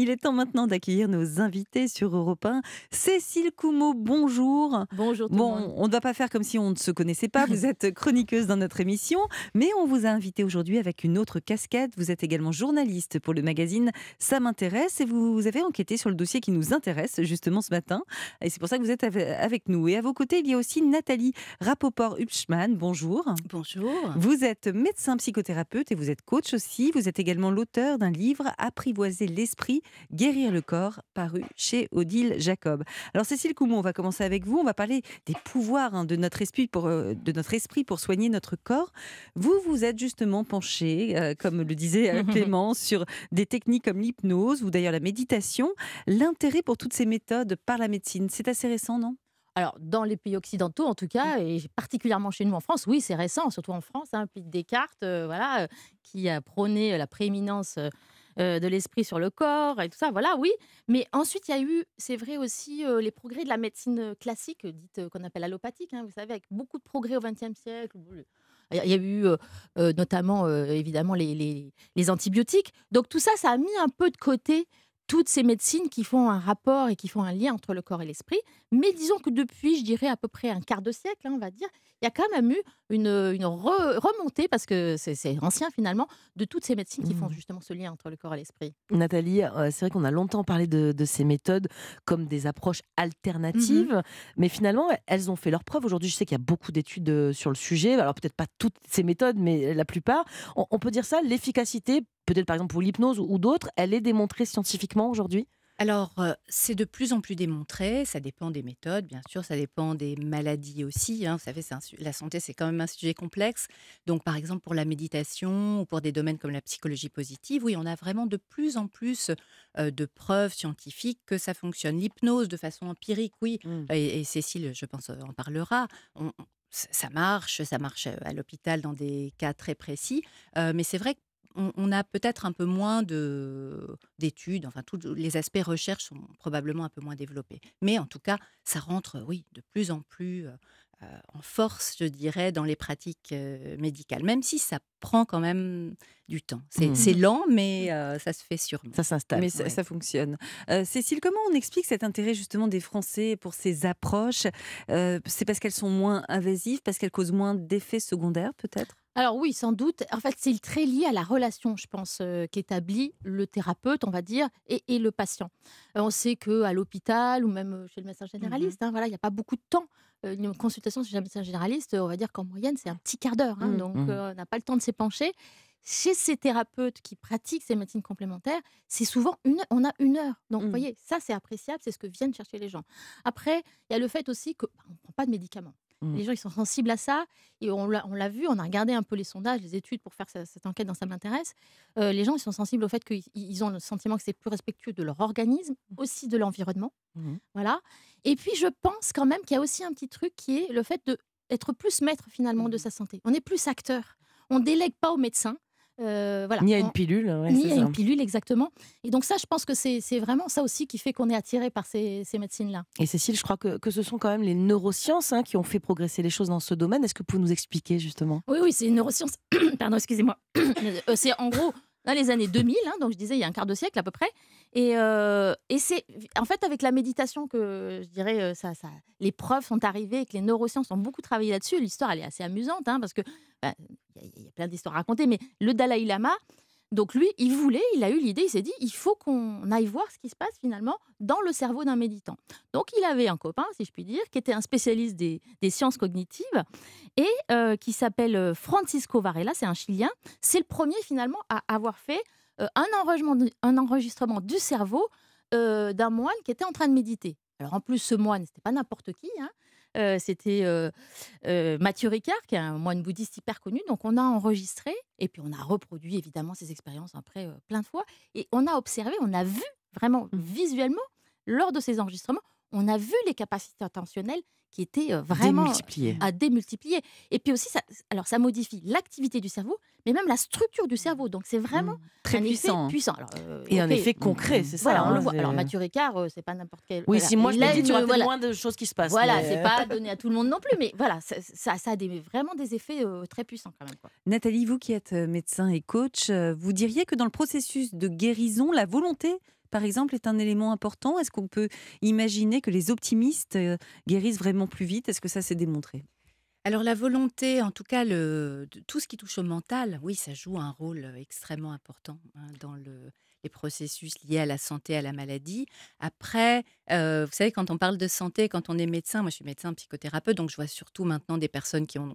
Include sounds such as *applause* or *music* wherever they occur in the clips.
Il est temps maintenant d'accueillir nos invités sur Europe 1. Cécile Coumeau, bonjour. Bonjour. Tout bon, monde. on ne va pas faire comme si on ne se connaissait pas. Vous *laughs* êtes chroniqueuse dans notre émission, mais on vous a invité aujourd'hui avec une autre casquette. Vous êtes également journaliste pour le magazine Ça m'intéresse et vous avez enquêté sur le dossier qui nous intéresse justement ce matin. Et c'est pour ça que vous êtes avec nous. Et à vos côtés, il y a aussi Nathalie Rapoport-Hupschmann. Bonjour. Bonjour. Vous êtes médecin psychothérapeute et vous êtes coach aussi. Vous êtes également l'auteur d'un livre Apprivoiser l'esprit, guérir le corps, paru chez Odile Jacob. Alors Cécile Coumont, on va commencer avec vous. On va parler des pouvoirs hein, de, notre esprit pour, euh, de notre esprit pour soigner notre corps. Vous, vous êtes justement penché, euh, comme le disait euh, *laughs* Clément, sur des techniques comme l'hypnose ou d'ailleurs la méditation. L'intérêt pour toutes ces méthodes par la médecine, c'est assez récent, non? Alors, dans les pays occidentaux, en tout cas, et particulièrement chez nous en France, oui, c'est récent, surtout en France, hein, puis Descartes, euh, voilà, euh, qui a prôné la prééminence euh, de l'esprit sur le corps et tout ça, voilà, oui. Mais ensuite, il y a eu, c'est vrai aussi, les progrès de la médecine classique, dite qu'on appelle allopathique, hein, vous savez, avec beaucoup de progrès au XXe siècle. Il y a eu notamment, évidemment, les, les, antibiotiques. Donc tout ça, ça a mis un peu de côté toutes ces médecines qui font un rapport et qui font un lien entre le corps et l'esprit. Mais disons que depuis, je dirais, à peu près un quart de siècle, hein, on va dire, il y a quand même eu une, une remontée, parce que c'est ancien finalement, de toutes ces médecines qui font mmh. justement ce lien entre le corps et l'esprit. Nathalie, euh, c'est vrai qu'on a longtemps parlé de, ces méthodes comme des approches mmh alternatives, mais finalement, elles ont fait leur preuve. Aujourd'hui, je sais qu'il y a beaucoup d'études euh, sur le sujet, alors peut-être pas toutes ces méthodes, mais la plupart. on peut dire ça, l'efficacité peut-être par exemple pour l'hypnose ou d'autres, elle est démontrée scientifiquement aujourd'hui? Alors, euh, c'est de plus en plus démontré. Ça dépend des méthodes, bien sûr. Ça dépend des maladies aussi. Hein. Vous savez, la santé, c'est quand même un sujet complexe. Donc, par exemple, pour la méditation ou pour des domaines comme la psychologie positive, oui, on a vraiment de plus en plus euh, de preuves scientifiques que ça fonctionne. L'hypnose, de façon empirique, oui. Mmh. Et, Cécile, je pense, en parlera. ça marche, ça marche à l'hôpital dans des cas très précis. Euh, mais c'est vrai que on, a peut-être un peu moins d'études, enfin tous les aspects recherche sont probablement un peu moins développés. Mais en tout cas, ça rentre, oui, de plus en plus euh, euh, en force, je dirais, dans les pratiques euh, médicales, même si ça prend quand même du temps. C'est mmh. lent, mais ça se fait sûrement. Ça s'installe. Mais ça, fonctionne. Cécile, comment on explique cet intérêt justement des Français pour ces approches? C'est parce qu'elles sont moins invasives, parce qu'elles causent moins d'effets secondaires, peut-être? Alors oui, sans doute. En fait, c'est très lié à la relation, je pense, euh, qu'établit le thérapeute, on va dire, et, le patient. Euh, on sait que à l'hôpital ou même euh, chez le médecin mmh généraliste, hein, voilà, il n'y a pas beaucoup de temps. une consultation chez un médecin généraliste, on va dire qu'en moyenne, c'est un petit quart d'heure. Hein, mmh. donc, mmh. on n'a pas le temps de s'épancher. Chez ces thérapeutes qui pratiquent ces médecines complémentaires, c'est souvent une, on a une heure. Donc, vous voyez, ça, c'est appréciable, c'est ce que viennent chercher les gens. Après, il y a le fait aussi qu'on bah, ne prend pas de médicaments. Mmh. Les gens, ils sont sensibles à ça. Et on l'a vu, on a regardé un peu les sondages, les études pour faire cette enquête dans Ça m'intéresse. Euh, les gens, ils sont sensibles au fait qu'ils ont le sentiment que c'est plus respectueux de leur organisme, mmh. aussi de l'environnement. Mmh. Voilà. Et puis, je pense quand même qu'il y a aussi un petit truc qui est le fait d'être plus maître finalement de sa santé. On est plus acteur. On délègue pas aux médecins. Euh, voilà. Ni à une pilule. ni à une pilule, exactement. Et donc ça, je pense que c'est vraiment ça aussi qui fait qu'on est attiré par ces, médecines-là. Et Cécile, je crois que, que, ce sont quand même les neurosciences hein, qui ont fait progresser les choses dans ce domaine. Est-ce que vous pouvez nous expliquer justement? Oui, oui, c'est une neuroscience. *coughs* Pardon, excusez-moi. *coughs* Euh, c'est en gros dans les années 2000, hein, donc je disais il y a un quart de siècle à peu près. Et, euh, et c'est en fait avec la méditation que je dirais ça, ça, les preuves sont arrivées que les neurosciences ont beaucoup travaillé là-dessus. L'histoire elle est assez amusante hein, parce que bah, il y, a plein d'histoires à raconter, mais le Dalai Lama, donc lui, il voulait, il a eu l'idée, il s'est dit, il faut qu'on aille voir ce qui se passe finalement dans le cerveau d'un méditant. Donc il avait un copain, si je puis dire, qui était un spécialiste des, sciences cognitives et euh, qui s'appelle euh, Francisco Varela, c'est un Chilien. C'est le premier finalement à avoir fait euh, un, enregistrement, du cerveau d'un moine qui était en train de méditer. Alors en plus, ce moine, c'était pas n'importe qui. Hein, c'était Mathieu Ricard, qui est un moine bouddhiste hyper connu. Donc, on a enregistré et puis on a reproduit évidemment ces expériences après plein de fois. Et on a observé, on a vu vraiment mmh. visuellement, lors de ces enregistrements, on a vu les capacités attentionnelles qui étaient vraiment à démultiplier. Et puis aussi, ça, alors ça modifie l'activité du cerveau, mais même la structure du cerveau. Donc c'est vraiment mmh. très un puissant. Effet puissant. et un effet concret, c'est ça. on le hein, voit. Alors Mathieu Ricard, c'est pas n'importe quel. Oui, si moi je me dis, tu vois moins de choses qui se passent. Voilà, c'est pas donné à tout le monde non plus, mais voilà, ça, ça, a des, vraiment des effets très puissants quand même. Nathalie, vous qui êtes médecin et coach, vous diriez que dans le processus de guérison, la volonté par exemple, est un élément important? Est-ce qu'on peut imaginer que les optimistes euh, guérissent vraiment plus vite? Est-ce que ça s'est démontré? Alors la volonté, en tout cas, tout ce qui touche au mental, oui, ça joue un rôle euh, extrêmement important hein, dans le, les processus liés à la santé, à la maladie. Après, euh, vous savez, quand on parle de santé, quand on est médecin, moi je suis médecin psychothérapeute, donc je vois surtout maintenant des personnes qui ont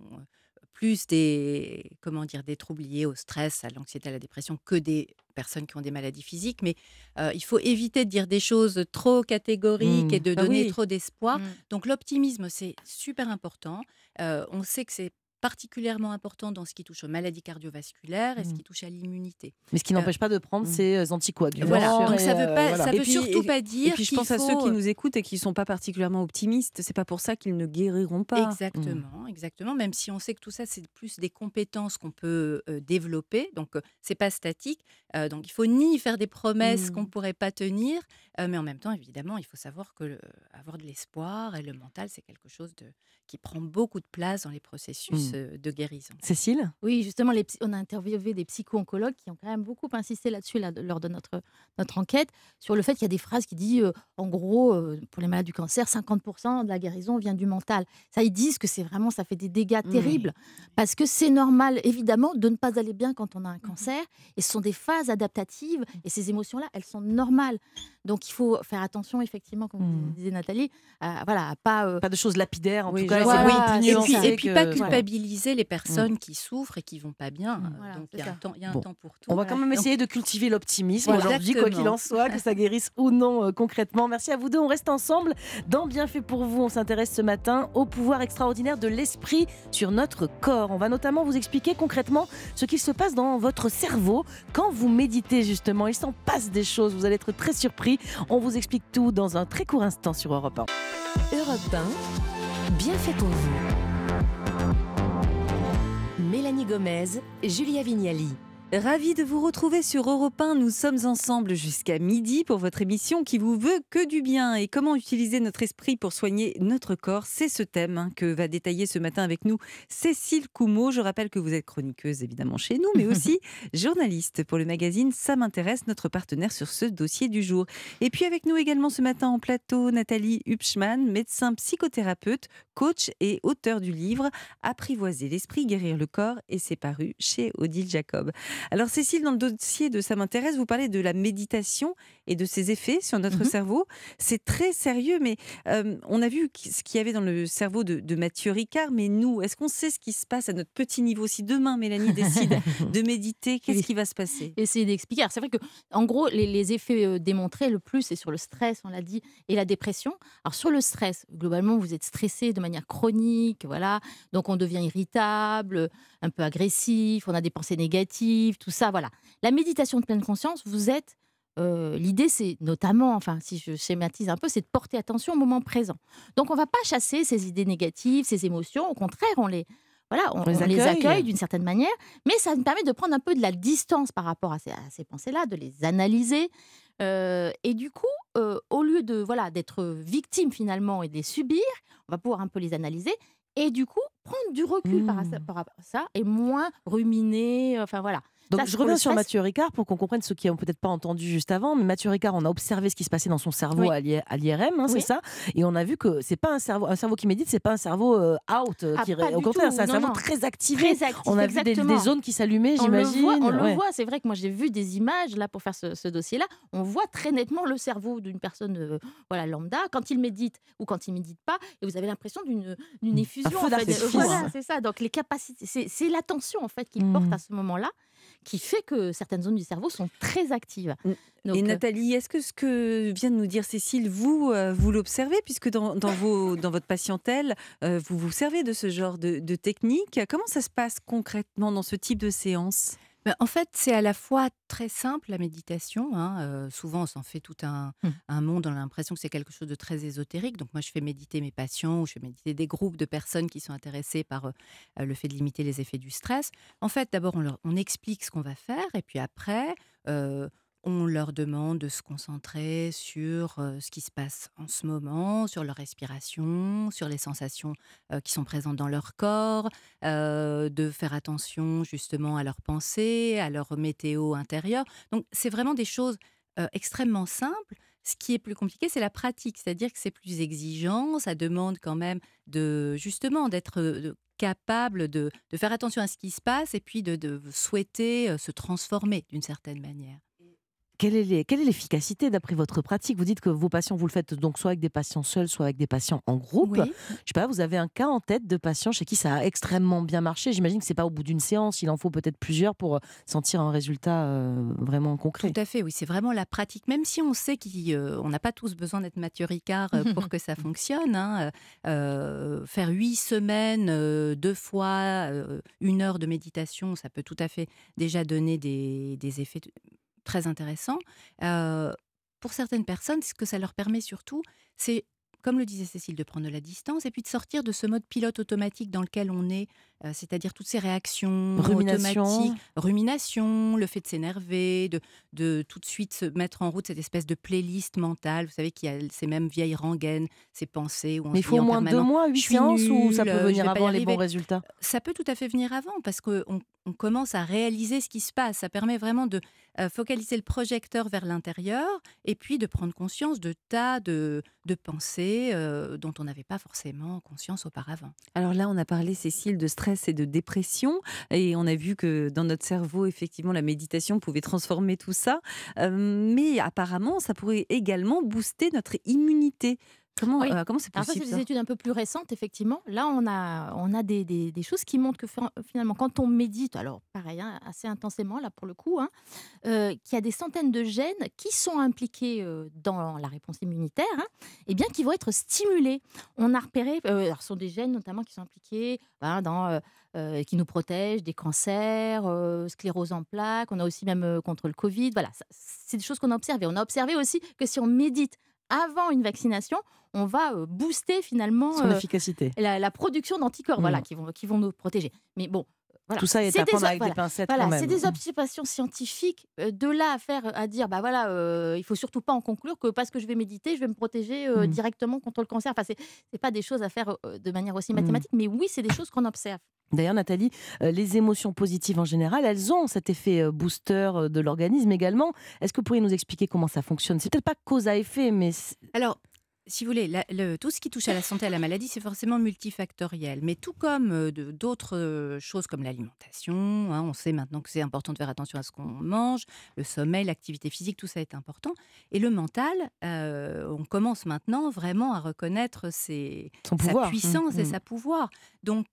plus des, comment dire, des troubles liés au stress, à l'anxiété, à la dépression que des personnes qui ont des maladies physiques. Mais euh, il faut éviter de dire des choses trop catégoriques et Mmh. de Bah donner oui. trop d'espoir. Mm. Donc l'optimisme, c'est super important. Euh, on sait que c'est particulièrement important dans ce qui touche aux maladies cardiovasculaires et ce Mmh. qui touche à l'immunité. Mais ce qui n'empêche pas de prendre Mm. ces euh, anticoagulants. Voilà. Donc et, ça veut euh, pas, voilà. ça Et veut puis- surtout et- pas Et dire puis je pense à ceux qui euh, nous écoutent et qui ne sont pas particulièrement optimistes. C'est pas pour ça qu'ils ne guériront pas. Exactement, exactement. Même si on sait que tout ça, c'est plus des compétences qu'on peut euh, développer. Donc, euh, c'est pas statique. Euh, donc, il faut ni faire des promesses qu'on pourrait pas tenir, euh, mais en même temps, évidemment, il faut savoir que le- avoir de l'espoir et le mental, c'est quelque chose de, qui prend beaucoup de place dans les processus. Euh, de guérison. Cécile? Oui, justement, les on a interviewé des psycho-oncologues qui ont quand même beaucoup insisté là-dessus là, de- lors de notre, notre enquête, sur le fait qu'il y a des phrases qui disent, euh, en gros, euh, pour les malades du cancer, 50% de la guérison vient du mental. Ça, ils disent que c'est vraiment, ça fait des dégâts Oui. terribles, parce que c'est normal, évidemment, de ne pas aller bien quand on a un cancer, et ce sont des phases adaptatives, et ces émotions-là, elles sont normales. Donc, il faut faire attention, effectivement, comme Mm. disait Nathalie, à, voilà, à pas... euh, Pas de choses lapidaires, en Oui, tout cas. Voilà, Et puis, nuancé et puis que- pas voilà. Culpabiliser les personnes qui souffrent et qui vont pas bien. Mm. Euh, Voilà, Donc, il y a un temps, il y a un temps pour tout. On va quand même Donc, essayer de cultiver l'optimisme Voilà. aujourd'hui, quoi qu'il en soit, que ça guérisse ou non euh, concrètement. Merci à vous deux. On reste ensemble dans Bienfait pour vous. On s'intéresse ce matin au pouvoir extraordinaire de l'esprit sur notre corps. On va notamment vous expliquer concrètement ce qu'il se passe dans votre cerveau quand vous méditez justement. Il s'en passe des choses. Vous allez être très surpris. On vous explique tout dans un très court instant sur Europe 1. Europe 1, bien fait pour vous. Mélanie Gomez, Julia Vignali. Ravi de vous retrouver sur Europe 1. Nous sommes ensemble jusqu'à midi pour votre émission qui vous veut que du bien. Et comment utiliser notre esprit pour soigner notre corps? C'est ce thème hein, que va détailler ce matin avec nous Cécile Coumeau. Je rappelle que vous êtes chroniqueuse évidemment chez nous, mais *laughs* aussi journaliste pour le magazine Ça m'intéresse, notre partenaire sur ce dossier du jour. Et puis avec nous également ce matin en plateau, Nathalie Hupschmann, médecin psychothérapeute, coach et auteur du livre Apprivoiser l'esprit, guérir le corps et c'est paru chez Odile Jacob. Alors Cécile, dans le dossier de Ça m'intéresse, vous parlez de la méditation et de ses effets sur notre Mhm. cerveau. C'est très sérieux, mais euh, on a vu ce qu'il y avait dans le cerveau de, de Mathieu Ricard, mais nous, est-ce qu'on sait ce qui se passe à notre petit niveau Si demain, Mélanie *laughs* décide de méditer, qu'est-ce Oui. qui va se passer? Essayer d'expliquer. C'est vrai que, en gros, les, les effets euh, démontrés le plus, c'est sur le stress, on l'a dit, et la dépression. Alors, sur le stress, globalement, vous êtes stressé de manière chronique, voilà. Donc, on devient irritable, un peu agressif, on a des pensées négatives, tout ça, voilà. La méditation de pleine conscience, vous êtes. Euh, L'idée, c'est notamment, enfin, si je schématise un peu, c'est de porter attention au moment présent. Donc, on ne va pas chasser ces idées négatives, ces émotions. Au contraire, on les, voilà, on, On les on accueille. accueille d'une certaine manière, mais ça nous permet de prendre un peu de la distance par rapport à ces, pensées-là, de les analyser. Euh, et du coup, euh, au lieu de voilà d'être victime finalement et de les subir, on va pouvoir un peu les analyser et du coup prendre du recul par, Mmh. par rapport à ça et moins ruminer. Enfin voilà. Donc, Ça, je reviens sur. Mathieu Ricard pour qu'on comprenne ceux qui n'ont peut-être pas entendu juste avant. Mais Mathieu Ricard, on a observé ce qui se passait dans son cerveau Oui. à l'I- à l'IRM, hein, c'est ça Et on a vu que c'est pas un cerveau, un cerveau qui médite, c'est pas un cerveau euh, out. euh, Ah, qui, au contraire, c'est un Non, cerveau non. très activé. Très actif, on a vu des, zones qui s'allumaient, On le j'imagine. voit, on le Ouais. voit. C'est vrai que moi j'ai vu des images là pour faire ce, ce dossier-là. On voit très nettement le cerveau d'une personne, euh, voilà, lambda, quand il médite ou quand il médite pas, et vous avez l'impression d'une effusion. en fait. Voilà, c'est ça. Donc les capacités, c'est l'attention en fait qu'il porte à ce moment-là, qui fait que certaines zones du cerveau sont très actives. Mm. Donc, Et euh, Nathalie, est-ce que ce que vient de nous dire Cécile, vous, euh, vous l'observez, puisque dans, dans vos, dans votre patientèle, euh, vous vous servez de ce genre de, de technique Comment ça se passe concrètement dans ce type de séance? Ben, en fait, c'est à la fois très simple, la méditation. hein, euh, souvent, on s'en fait tout un, Hmm. un monde. On a l'impression que c'est quelque chose de très ésotérique. Donc, moi, je fais méditer mes patients ou je fais méditer des groupes de personnes qui sont intéressées par euh, le fait de limiter les effets du stress. En fait, d'abord, on, leur- on explique ce qu'on va faire. Et puis après, euh, on leur demande de se concentrer sur ce qui se passe en ce moment, sur leur respiration, sur les sensations qui sont présentes dans leur corps, de faire attention justement à leurs pensées, à leur météo intérieure. Donc c'est vraiment des choses extrêmement simple. Ce qui est plus compliqué, c'est la pratique, c'est-à-dire que c'est plus exigeant, ça demande quand même de justement d'être capable de, faire attention à ce qui se passe et puis de, souhaiter se transformer d'une certaine manière. Quelle est l'efficacité d'après votre pratique? Vous dites que vos patients, vous le faites donc soit avec des patients seuls, soit avec des patients en groupe. Oui. Je sais pas, vous avez un cas en tête de patients chez qui ça a extrêmement bien marché? J'imagine que c'est pas au bout d'une séance, il en faut peut-être plusieurs pour euh, sentir un résultat euh, vraiment concret. Tout à fait, oui, c'est vraiment la pratique. Même si on sait qu'on n'a pas tous besoin d'être Mathieu Ricard euh, pour *laughs* que ça fonctionne, hein, euh, faire huit semaines, euh, deux fois euh, une heure de méditation, ça peut tout à fait déjà donner des, des effets très intéressants. Euh, pour certaines personnes, ce que ça leur permet surtout, c'est comme le disait Cécile, de prendre de la distance et puis de sortir de ce mode pilote automatique dans lequel on est, euh, c'est-à-dire toutes ces réactions Rumination. automatiques, rumination, le fait de s'énerver, de, de tout de suite se mettre en route cette espèce de playlist mentale, vous savez, qui a ces mêmes vieilles rengaines, ces pensées où on Mais il faut au moins deux mois, huit séances, ou ça peut venir y avant les bons résultats? Ça peut tout à fait venir avant parce qu'on on commence à réaliser ce qui se passe. Ça permet vraiment de euh, focaliser le projecteur vers l'intérieur et puis de prendre conscience de tas de, pensées euh, dont on n'avait pas forcément conscience auparavant. Alors là, on a parlé, Cécile, de stress et de dépression. Et on a vu que dans notre cerveau, effectivement, la méditation pouvait transformer tout ça. Euh, mais apparemment, ça pourrait également booster notre immunité. Comment Oui. euh, comment c'est Alors ça, possible c'est ça? des études un peu plus récentes, effectivement. Là, on a, on a des, des- des choses qui montrent que fin- finalement, quand on médite, alors pareil, hein, assez intensément, là pour le coup, hein, euh, qu'il y a des centaines de gènes qui sont impliqués euh, dans la réponse immunitaire, hein, et bien qui vont être stimulés. On a repéré, euh, alors, ce sont des gènes notamment qui sont impliqués ben, dans... euh, qui nous protègent des cancers, euh, sclérose en plaques, on a aussi même euh, contre le Covid. Voilà, c'est des choses qu'on a observées. On a observé aussi que si on médite avant une vaccination, on va euh, booster finalement Son euh, efficacité. la, la production d'anticorps, Mm. voilà, qui vont, qui vont nous protéger. Mais bon, voilà. Tout ça est C'est à des prendre avec voilà. des pincettes Voilà, quand même. c'est des observations scientifiques. euh, De là à faire, à dire, bah voilà, euh, il faut surtout pas en conclure que parce que je vais méditer, je vais me protéger euh, Mm. directement contre le cancer. Enfin, c'est pas des choses à faire euh, de manière aussi Mm. mathématique, mais oui, c'est des choses qu'on observe. D'ailleurs, Nathalie, les émotions positives en général, elles ont cet effet booster de l'organisme également. Est-ce que vous pourriez nous expliquer comment ça fonctionne? C'est peut-être pas cause à effet, mais Alors, si vous voulez, la- le- tout ce qui touche à la santé et à la maladie, c'est forcément multifactoriel. Mais tout comme euh, d'autres euh, choses comme l'alimentation, hein, on sait maintenant que c'est important de faire attention à ce qu'on mange, le sommeil, l'activité physique, tout ça est important. Et le mental, euh, on commence maintenant vraiment à reconnaître ses, son sa pouvoir. puissance et mm. sa pouvoir. Donc,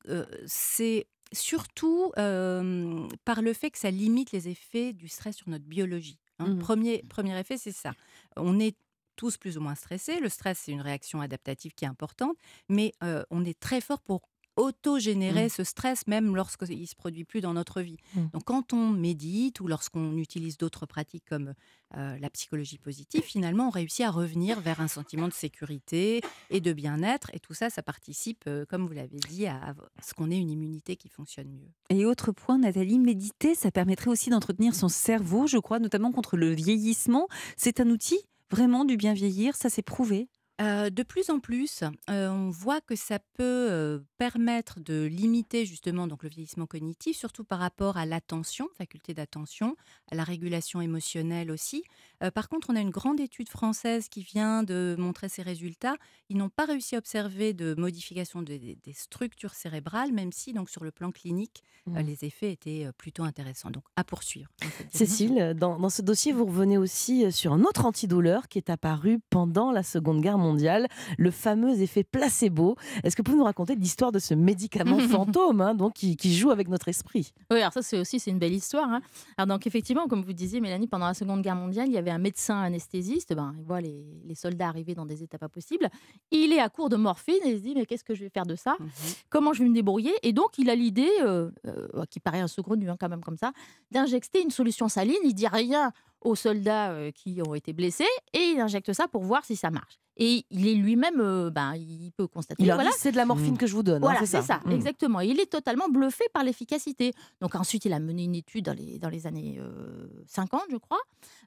c'est surtout par le fait que ça limite les effets du stress sur notre biologie. hein. Mm. Mhm. Premier, premier effet, c'est ça. On est tous plus ou moins stressés. Le stress, c'est une réaction adaptative qui est importante, mais euh, on est très fort pour auto-générer ce stress, même lorsqu'il ne se produit plus dans notre vie. Mm. Donc, quand on médite ou lorsqu'on utilise d'autres pratiques comme euh, la psychologie positive, finalement, on réussit à revenir vers un sentiment de sécurité et de bien-être. Et tout ça, ça participe, euh, comme vous l'avez dit, à, à ce qu'on ait une immunité qui fonctionne mieux. Et autre point, Nathalie, méditer, ça permettrait aussi d'entretenir son cerveau, je crois, notamment contre le vieillissement. C'est un outil vraiment du bien vieillir, ça c'est prouvé? De plus en plus, on voit que ça peut permettre de limiter justement le vieillissement cognitif, surtout par rapport à l'attention, faculté d'attention, à la régulation émotionnelle aussi. Euh, par contre, on a une grande étude française qui vient de montrer ces résultats. Ils n'ont pas réussi à observer de modification de- des- des structures cérébrales, même si donc sur le plan clinique, euh, Mm. les effets étaient euh, plutôt intéressants. Donc à poursuivre. Cécile, dans, dans ce dossier, vous revenez aussi sur un autre antidouleur qui est apparu pendant la Seconde Guerre mondiale, le fameux effet placebo. Est-ce que vous pouvez nous raconter l'histoire de ce médicament *laughs* fantôme hein, donc, qui, qui joue avec notre esprit? Oui, alors ça c'est aussi c'est une belle histoire. hein. Alors donc effectivement, comme vous disiez, Mélanie, pendant la Seconde Guerre mondiale, il y avait un médecin anesthésiste. Ben, il voit les, les soldats arriver dans des états pas possibles. Il est à court de morphine et il se dit mais qu'est-ce que je vais faire de ça? Mhm. Comment je vais me débrouiller? Et donc il a l'idée, euh, euh, qui paraît un saugrenu hein, quand même comme ça, d'injecter une solution saline. Il dit rien aux soldats euh, qui ont été blessés et il injecte ça pour voir si ça marche. Et il est lui-même, euh, ben, il peut constater. Il leur voilà, dit c'est de la morphine Mm. que je vous donne. hein, voilà, c'est ça, Mm. exactement. Il est totalement bluffé par l'efficacité. Donc ensuite, il a mené une étude dans les, dans les années euh, 50, je crois,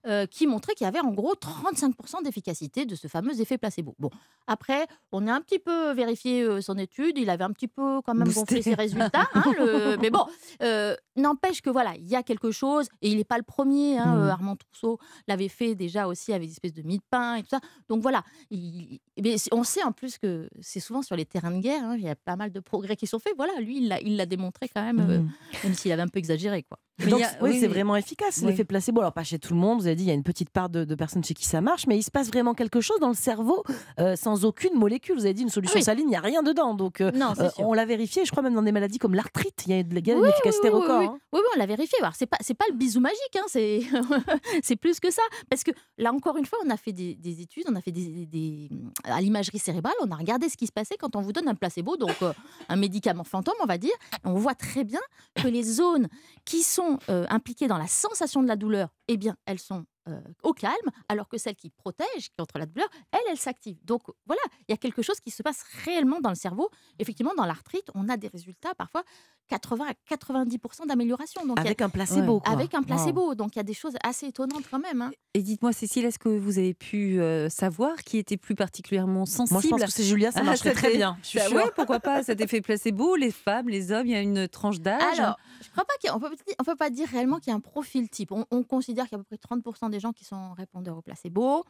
euh, qui montrait qu'il y avait en gros 35% d'efficacité de ce fameux effet placebo. Bon, après, on a un petit peu vérifié euh, son étude. Il avait un petit peu quand même Boosté. gonflé ses résultats. hein, le- Mais bon, euh, n'empêche que voilà, il y a quelque chose, et il n'est pas le premier. Hein, Mm. euh, Armand Trousseau l'avait fait déjà aussi avec des espèces de mie de pain et tout ça. Donc voilà, il- mais c'est- on sait en plus que c'est souvent sur les terrains de guerre, hein, il y a pas mal de progrès qui sont faits. Voilà, lui, il l'a il l'a démontré quand même, euh, Mhm. même s'il avait un peu exagéré. Quoi. Mais Donc, il y a- oui, oui, c'est oui. vraiment efficace, Oui. l'effet placebo. Alors, pas chez tout le monde, vous avez dit, il y a une petite part de, de personnes chez qui ça marche, mais il se passe vraiment quelque chose dans le cerveau euh, sans aucune molécule. Vous avez dit une solution Ah oui. saline, il n'y a rien dedans. Donc, euh, Non, euh, on l'a vérifié, je crois même dans des maladies comme l'arthrite, il y a, il y a une Oui, efficacité oui, oui, record. Oui, hein. oui, oui, on l'a vérifié. Alors, c'est pas, c'est pas le bisou magique, hein, c'est, *laughs* *laughs* c'est plus que ça. Parce que là, encore une fois, on a fait des, des études, on a fait des, à l'imagerie cérébrale, on a regardé ce qui se passait quand on vous donne un placebo, donc euh, un médicament fantôme, on va dire. On voit très bien que les zones qui sont euh, impliquées dans la sensation de la douleur, eh bien, elles sont euh, au calme, alors que celles qui protègent contre la douleur, elles, elles s'activent. Donc voilà, il y a quelque chose qui se passe réellement dans le cerveau. Effectivement, dans l'arthrite, on a des résultats parfois 80 à 90% d'amélioration. Donc, Avec un placebo. quoi. avec un placebo. Donc il y a des choses assez étonnantes quand même. hein. Et dites-moi, Cécile, est-ce que vous avez pu euh, savoir qui était plus particulièrement sensible Moi, je pense que c'est Julia, ça Ah, ça très bien. Je suis Bah ouais, pourquoi pas Cet effet placebo, les femmes, les hommes, il y a une tranche d'âge. Alors, je crois pas qu'on peut, on peut pas dire réellement qu'il y a un profil type. On, on considère qu'il y a à peu près 30% des gens qui sont répondeurs au placebo.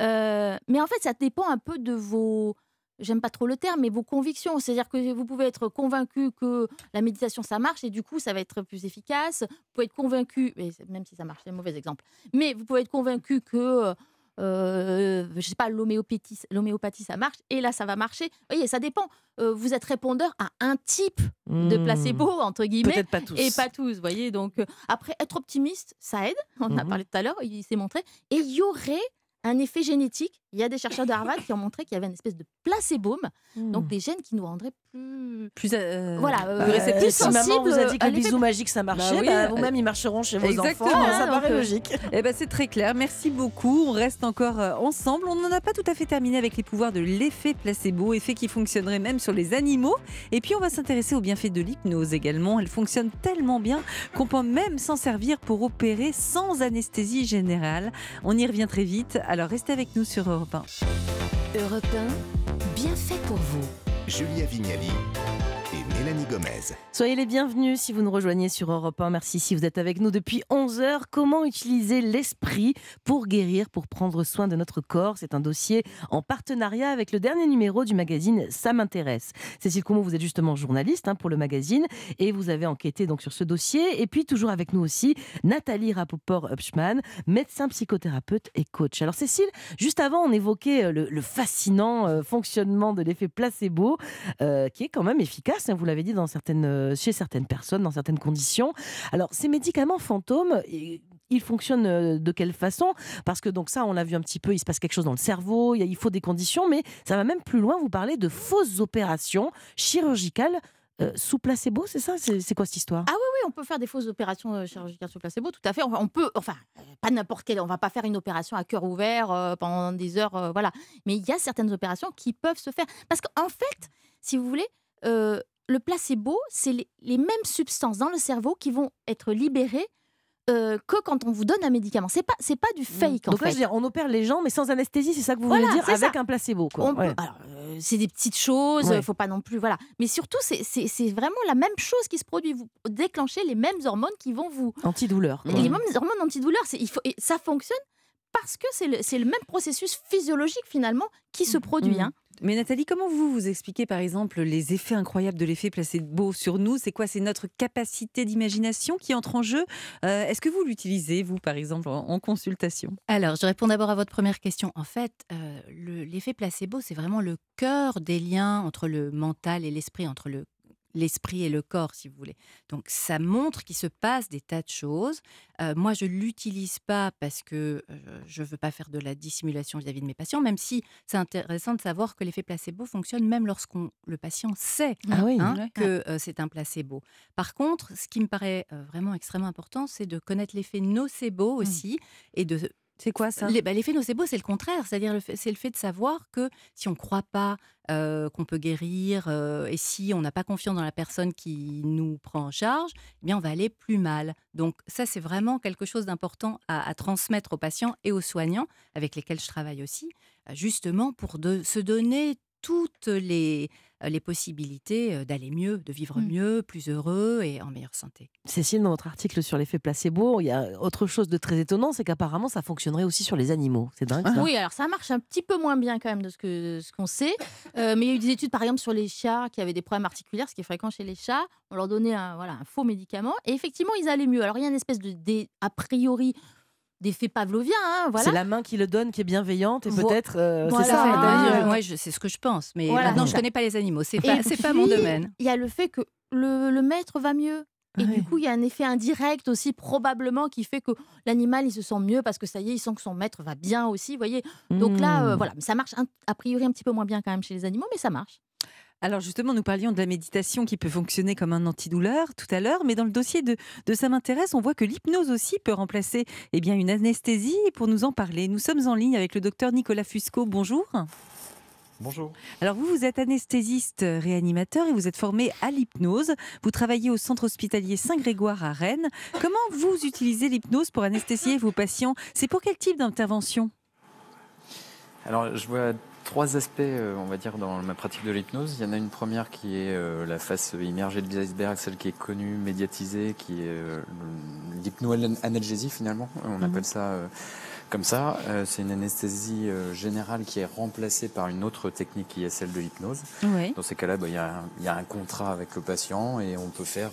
Euh, mais en fait, ça dépend un peu de vos. J'aime pas trop le terme, mais vos convictions. C'est-à-dire que vous pouvez être convaincu que la méditation ça marche et du coup ça va être plus efficace. Vous pouvez être convaincu, même si ça marche, c'est un mauvais exemple, mais vous pouvez être convaincu que euh, je sais pas, l'homéopathie, l'homéopathie, ça marche, et là, ça va marcher. Vous voyez, ça dépend. Euh, vous êtes répondeur à un type de Hmm. placebo, entre guillemets, Peut-être pas tous. et pas tous, vous voyez. Donc, euh, après, être optimiste, ça aide. On en a Mhm. parlé tout à l'heure, il s'est montré. Et il y aurait un effet génétique. Il y a des chercheurs de Harvard qui ont montré qu'il y avait une espèce de placebo, Hmm. donc des gènes qui nous rendraient plus. plus, euh, Voilà, euh, plus Euh, réceptifs. si maman vous a dit que le bisou magique ça marchait, oui, bah, euh, vous-même ils marcheront chez vos Exactement, enfants. Ça donc, paraît logique. *laughs* Eh ben, c'est très clair. Merci beaucoup. On reste encore ensemble. On n'en a pas tout à fait terminé avec les pouvoirs de l'effet placebo, effet qui fonctionnerait même sur les animaux. Et puis, on va s'intéresser aux bienfaits de l'hypnose également. Elle fonctionne tellement bien qu'on peut même s'en servir pour opérer sans anesthésie générale. On y revient très vite. Alors, restez avec nous sur Europe 1. Europe 1, bien fait pour vous. Julia Vignali Mélanie Gomez. Soyez les bienvenus si vous nous rejoignez sur Europe 1. Merci si vous êtes avec nous depuis 11 heures. Comment utiliser l'esprit pour guérir, pour prendre soin de notre corps? C'est un dossier en partenariat avec le dernier numéro du magazine Ça m'intéresse. Cécile Comot, vous êtes justement journaliste hein, pour le magazine et vous avez enquêté donc sur ce dossier. Et puis toujours avec nous aussi Nathalie Rapoport-Upschmann, médecin psychothérapeute et coach. Alors Cécile, juste avant on évoquait euh, le, fascinant euh, fonctionnement de l'effet placebo euh, qui est quand même efficace, hein, l'avez dit, dans certaines, euh, chez certaines personnes, dans certaines conditions. Alors, ces médicaments fantômes, ils fonctionnent euh, de quelle façon? Parce que donc ça, on l'a vu un petit peu, il se passe quelque chose dans le cerveau, il faut des conditions, mais ça va même plus loin, vous parlez de fausses opérations chirurgicales euh, sous placebo, c'est ça? C'est quoi cette histoire? Ah oui, on peut faire des fausses opérations chirurgicales sous placebo, tout à fait. On, peut, enfin, pas n'importe quelle. On va pas faire une opération à cœur ouvert pendant des heures, voilà. Mais il y a certaines opérations qui peuvent se faire parce qu'en fait, si vous voulez, le placebo, c'est les, les mêmes substances dans le cerveau qui vont être libérées euh, que quand on vous donne un médicament. C'est pas, c'est pas du fake en Donc là, fait. je veux dire, on opère les gens, mais sans anesthésie, c'est ça que vous Voilà, voulez dire c'est Avec ça. un placebo, quoi. Peut- alors, euh, c'est des petites choses, il Ouais. faut pas non plus, voilà. Mais surtout, c'est- c'est c'est vraiment la même chose qui se produit. Vous déclenchez les mêmes hormones qui vont vous Antidouleur. quoi. les mêmes hormones antidouleurs, c'est- il faut, et ça fonctionne parce que c'est le, même processus physiologique finalement qui se produit. Mhm. hein. Mais Nathalie, comment vous vous expliquez par exemple les effets incroyables de l'effet placebo sur nous? C'est quoi? C'est notre capacité d'imagination qui entre en jeu? Euh, Est-ce que vous l'utilisez, vous, par exemple, en, en consultation? Alors, je réponds d'abord à votre première question. En fait, euh, le- l'effet placebo, c'est vraiment le cœur des liens entre le mental et l'esprit, entre le l'esprit et le corps, si vous voulez. Donc, ça montre qu'il se passe des tas de choses. Euh, moi, je l'utilise pas parce que euh, je veux pas faire de la dissimulation vis-à-vis de mes patients, même si c'est intéressant de savoir que l'effet placebo fonctionne même lorsqu'on le patient sait Ah oui. hein, que euh, c'est un placebo. Par contre, ce qui me paraît vraiment extrêmement important, c'est de connaître l'effet nocebo aussi et de C'est quoi ça? Les- bah, L'effet nocebo, c'est le contraire. C'est-à-dire, le fait- c'est le fait de savoir que si on ne croit pas euh, qu'on peut guérir euh, et si on n'a pas confiance dans la personne qui nous prend en charge, eh bien, on va aller plus mal. Donc, ça, c'est vraiment quelque chose d'important à, transmettre aux patients et aux soignants, avec lesquels je travaille aussi, euh, justement pour se donner toutes les, euh, les possibilités euh, d'aller mieux, de vivre Mm. mieux, plus heureux et en meilleure santé. Cécile, dans votre article sur l'effet placebo, il y a autre chose de très étonnant, c'est qu'apparemment ça fonctionnerait aussi sur les animaux. C'est dingue. ça. Oui, alors ça marche un petit peu moins bien quand même de ce que ce qu'on sait. Euh, mais il y a eu des études, par exemple, sur les chats qui avaient des problèmes articulaires, ce qui est fréquent chez les chats. On leur donnait un, voilà, un faux médicament et effectivement, ils allaient mieux. Alors il y a une espèce de, dé- a priori, d'effet pavlovien. hein, voilà. C'est la main qui le donne qui est bienveillante et peut-être euh, Voilà. c'est ça. Ah, ouais, je- c'est ce que je pense. Mais Voilà, maintenant, je ça. connais pas les animaux. C'est pas, c'est pas mon domaine. Il y a le fait que le, le maître va mieux. Et Ouais. du coup, il y a un effet indirect aussi, probablement, qui fait que l'animal, il se sent mieux parce que ça y est, il sent que son maître va bien aussi. Vous voyez Donc là, euh, Mmh. voilà. Mais ça marche un- a priori un petit peu moins bien quand même chez les animaux, mais ça marche. Alors justement, nous parlions de la méditation qui peut fonctionner comme un antidouleur tout à l'heure, mais dans le dossier de, de Ça m'intéresse, on voit que l'hypnose aussi peut remplacer eh bien, une anesthésie. Et pour nous en parler, nous sommes en ligne avec le docteur Nicolas Fusco. Bonjour. Bonjour. Alors vous, vous êtes anesthésiste réanimateur et vous êtes formé à l'hypnose. Vous travaillez au centre hospitalier Saint-Grégoire à Rennes. Comment vous utilisez l'hypnose pour anesthésier vos patients? C'est pour quel type d'intervention? Alors, je vois trois aspects, euh, on va dire, dans ma pratique de l'hypnose. Il y en a une première qui est euh, la face immergée de l'iceberg, celle qui est connue, médiatisée, qui est euh, l'hypnoanalgésie finalement. On Mhm. appelle ça comme ça. C'est une anesthésie générale qui est remplacée par une autre technique qui est celle de l'hypnose. Oui. Dans ces cas-là, bah, il y, a un- contrat avec le patient et on peut faire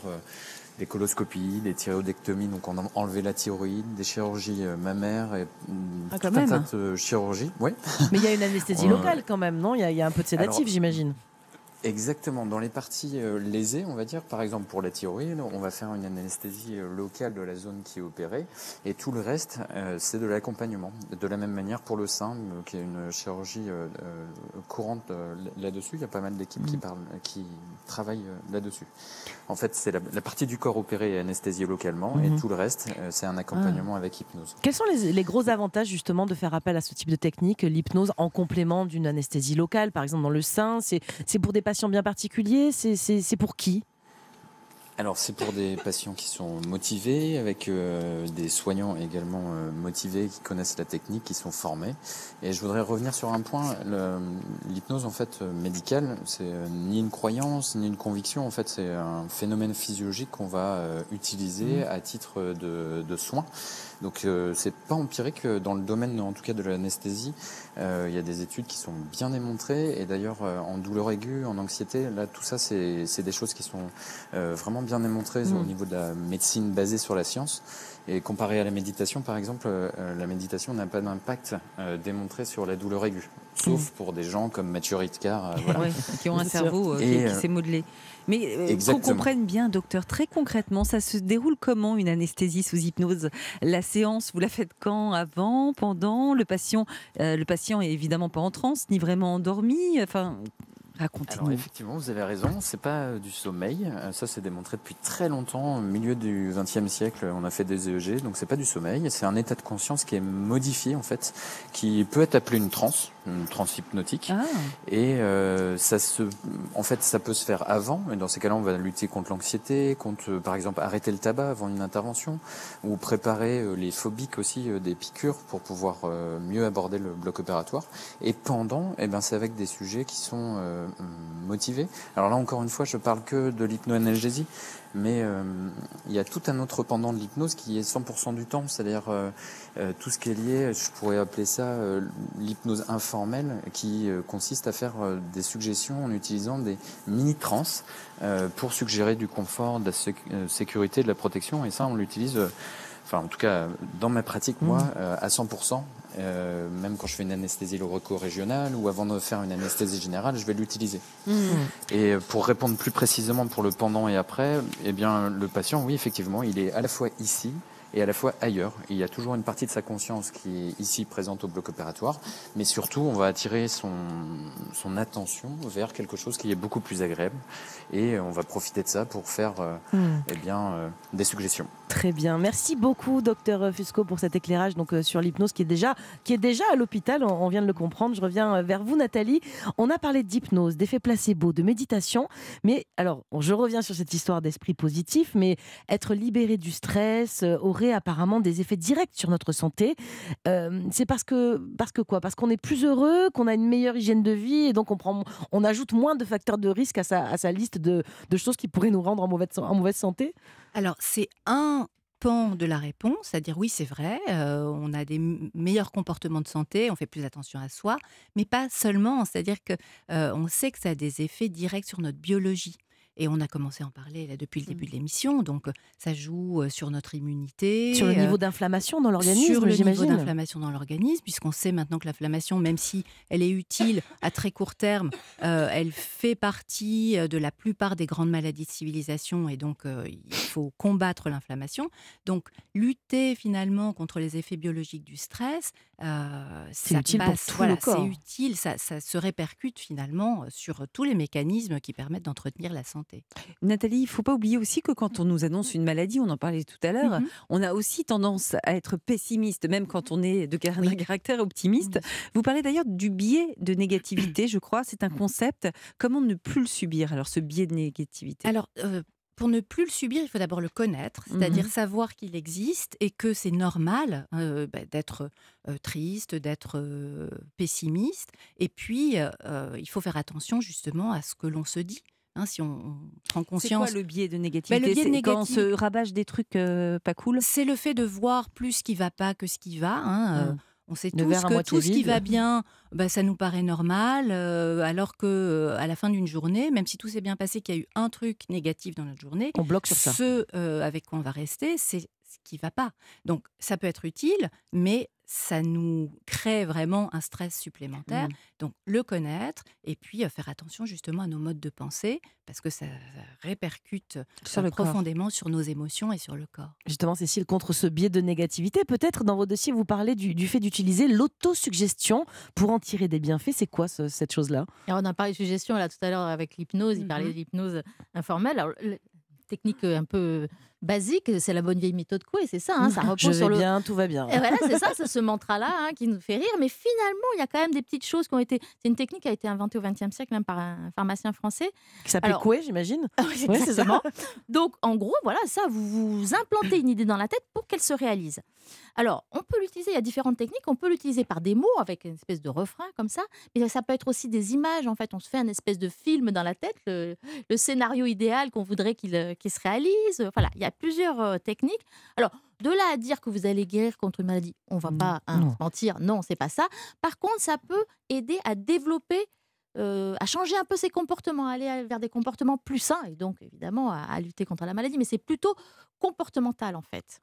des coloscopies, des thyroïdectomies, donc on a enlevé la thyroïde, des chirurgies euh, mammaires et mm, Ah, tout un tas de chirurgies. Oui, Mais il y a une anesthésie *laughs* locale quand même, non? Il y, a, il y a un peu de sédatif, j'imagine. Exactement. Dans les parties euh, lésées, on va dire, par exemple pour la thyroïde, on va faire une anesthésie euh, locale de la zone qui est opérée et tout le reste, euh, c'est de l'accompagnement. De la même manière pour le sein, qui est une chirurgie courante là-dessus. Il y a pas mal d'équipes qui, parlent, qui travaillent là-dessus. En fait, c'est la, la partie du corps opérée et anesthésiée localement et tout le reste, c'est un accompagnement avec hypnose. Quels sont les, les gros avantages justement de faire appel à ce type de technique, l'hypnose en complément d'une anesthésie locale, par exemple dans le sein? C'est pour des patients bien c'est- c'est pour qui? Alors c'est pour des patients qui sont motivés, avec euh, des soignants également euh, motivés, qui connaissent la technique, qui sont formés. Et je voudrais revenir sur un point. L'hypnose en fait euh, médicale, c'est euh, ni une croyance ni une conviction. En fait, c'est un phénomène physiologique qu'on va euh, utiliser à titre de, de soin. Donc euh, c'est pas empirique dans le domaine, en tout cas de l'anesthésie. Euh, Il y a des études qui sont bien démontrées. Et d'ailleurs, euh, en douleur aiguë, en anxiété, là, tout ça, c'est c'est des choses qui sont euh, vraiment bien démontrées Mm. au niveau de la médecine basée sur la science. Et comparé à la méditation, par exemple, euh, la méditation n'a pas d'impact euh, démontré sur la douleur aiguë. Sauf pour des gens comme Mathieu Ritker. euh, voilà. Ouais, qui ont un cerveau qui, s'est modelé. Mais qu'on comprenne bien, docteur, très concrètement, ça se déroule comment une anesthésie sous hypnose? La séance, vous la faites quand? Avant? Pendant? Le patient, le patient est évidemment pas en transe, ni vraiment endormi? Enfin, Alors effectivement, vous avez raison, c'est pas euh, du sommeil. Euh, Ça, c'est démontré depuis très longtemps. Au milieu du XXe siècle, on a fait des EEG, donc c'est pas du sommeil. C'est un état de conscience qui est modifié en fait, qui peut être appelé une transe, une transe hypnotique. Ah, Et euh, ça se, en fait, ça peut se faire avant. Et dans ces cas-là, on va lutter contre l'anxiété, contre, euh, par exemple, arrêter le tabac avant une intervention, ou préparer les phobiques aussi des piqûres pour pouvoir mieux aborder le bloc opératoire. Et pendant, eh ben, c'est avec des sujets qui sont euh, hum, motivés. Alors là, encore une fois, je parle que de l'hypnoanalgésie, mais euh, il y a tout un autre pendant de l'hypnose qui est 100% du temps, c'est-à-dire euh, euh, tout ce qui est lié, je pourrais appeler ça euh, l'hypnose informelle, qui euh, consiste à faire euh, des suggestions en utilisant des mini-trans euh, pour suggérer du confort, de la séc- euh, sécurité, de la protection. Et ça, on l'utilise, euh, enfin en tout cas dans ma pratique, moi, euh, à 100%. euh, même quand je fais une anesthésie lorico-régionale ou avant de faire une anesthésie générale, je vais l'utiliser. Et pour répondre plus précisément pour le pendant et après, eh bien, le patient, oui, effectivement, il est à la fois ici et à la fois ailleurs. Il y a toujours une partie de sa conscience qui est ici présente au bloc opératoire, mais surtout, on va attirer son, son attention vers quelque chose qui est beaucoup plus agréable et on va profiter de ça pour faire, euh, Hmm. eh bien, euh, des suggestions. Très bien. Merci beaucoup, docteur Fusco, pour cet éclairage donc, euh, sur l'hypnose qui est déjà, qui est déjà à l'hôpital. On, on vient de le comprendre. Je reviens euh, vers vous, Nathalie. On a parlé d'hypnose, d'effets placebo, de méditation. Mais alors, je reviens sur cette histoire d'esprit positif, mais être libéré du stress euh, apparemment des effets directs sur notre santé. Euh, c'est parce que, parce que quoi? Parce qu'on est plus heureux, qu'on a une meilleure hygiène de vie et donc on, prend, on ajoute moins de facteurs de risque à sa, à sa liste de, de choses qui pourraient nous rendre en mauvaise, en mauvaise santé Alors, c'est un pan de la réponse, c'est-à-dire oui, c'est vrai, euh, on a des meilleurs comportements de santé, on fait plus attention à soi, mais pas seulement, c'est-à-dire que euh, on sait que ça a des effets directs sur notre biologie. Et on a commencé à en parler là, depuis le début de l'émission, donc euh, ça joue euh, sur notre immunité. Sur le euh, niveau d'inflammation dans l'organisme, sur le niveau d'inflammation dans l'organisme, puisqu'on sait maintenant que l'inflammation, même si elle est utile à très court terme, euh, elle fait partie de la plupart des grandes maladies de civilisation et donc euh, il faut combattre l'inflammation. Donc lutter finalement contre les effets biologiques du stress, euh, C'est utile pour passe- tout le voilà, corps. C'est utile, ça, ça se répercute finalement sur tous les mécanismes qui permettent d'entretenir la santé. Nathalie, il ne faut pas oublier aussi que quand on nous annonce une maladie, on en parlait tout à l'heure, Mhm. on a aussi tendance à être pessimiste, même quand on est de caractère optimiste. Vous parlez d'ailleurs du biais de négativité, je crois. C'est un concept. Comment ne plus le subir, alors, ce biais de négativité? Alors, euh, pour ne plus le subir, il faut d'abord le connaître, c'est-à-dire Mhm. savoir qu'il existe et que c'est normal euh, bah, d'être euh, triste, d'être euh, pessimiste. Et puis, il faut faire attention justement à ce que l'on se dit. Hein, si on, on prend C'est conscience. quoi le biais de négativité biais de C'est Quand on se rabâche des trucs euh, pas cool C'est le fait de voir plus ce qui va pas que ce qui va. hein, euh, Mm. On sait tous que tout ce qui va bien, bah, ça nous paraît normal, euh, alors que euh, à la fin d'une journée, même si tout s'est bien passé, qu'il y a eu un truc négatif dans notre journée, On bloque sur ça. ce euh, avec quoi on va rester, c'est ce qui va pas. Donc ça peut être utile, mais ça nous crée vraiment un stress supplémentaire. Mm. Donc le connaître et puis euh, faire attention justement à nos modes de pensée parce que ça, répercute Sur euh, corps. profondément sur nos émotions et sur le corps. Justement, Cécile, contre ce biais de négativité, peut-être dans vos dossiers, vous parlez du, du fait d'utiliser l'autosuggestion pour en tirer des bienfaits. C'est quoi ce- cette chose-là? On a parlé de suggestion là tout à l'heure avec l'hypnose, il parlait Mhm. de l'hypnose informelle. Alors, le- technique euh, un peu basique, c'est la bonne vieille méthode Coué, c'est ça, hein, ça Je repose vais sur le, bien, tout va bien. Et voilà, c'est ça, c'est ce mantra-là hein, qui nous fait rire. Mais finalement, il y a quand même des petites choses qui ont été. C'est une technique qui a été inventée au XXe siècle même par un pharmacien français. Qui s'appelle Coué, j'imagine Oui, Ouais, c'est ça. exactement. Donc, en gros, voilà, ça, vous vous implantez une idée dans la tête pour qu'elle se réalise. Alors, on peut l'utiliser, il y a différentes techniques. On peut l'utiliser par des mots, avec une espèce de refrain comme ça. Mais ça peut être aussi des images. En fait, on se fait un espèce de film dans la tête, le, le scénario idéal qu'on voudrait qu'il euh, qu'il se réalise. Voilà, il y a plusieurs euh, techniques. Alors, de là à dire que vous allez guérir contre une maladie, on va Mm, pas hein, non. mentir, non, c'est pas ça. Par contre, ça peut aider à développer euh, à changer un peu ses comportements, à aller vers des comportements plus sains et donc évidemment à, à lutter contre la maladie. Mais c'est plutôt comportemental en fait.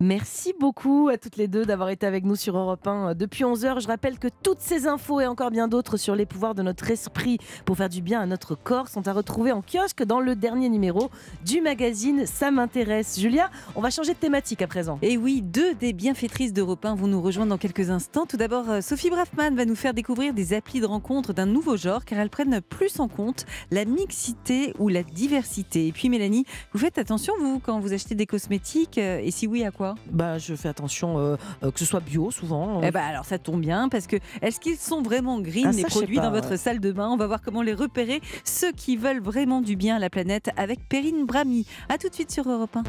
Merci beaucoup à toutes les deux d'avoir été avec nous sur Europe 1 depuis 11h. Je rappelle que toutes ces infos et encore bien d'autres sur les pouvoirs de notre esprit pour faire du bien à notre corps sont à retrouver en kiosque dans le dernier numéro du magazine Ça m'intéresse. Julia, on va changer de thématique à présent. Et oui, deux des bienfaitrices d'Europe 1 vont nous rejoindre dans quelques instants. Tout d'abord, euh, Sophie Braffman va nous faire découvrir des applis de rencontre d'un nouveau genre car elles prennent plus en compte la mixité ou la diversité. Et puis Mélanie, vous faites attention vous quand vous achetez des cosmétiques euh, et si oui à quoi Bah, je fais attention euh, euh, que ce soit bio souvent. Eh ben alors ça tombe bien parce que est-ce qu'ils sont vraiment green Ah, les ça, produits pas, dans votre ouais. salle de bain? On va voir comment les repérer ceux qui veulent vraiment du bien à la planète avec Perrine Brami. À tout de suite sur Europe 1.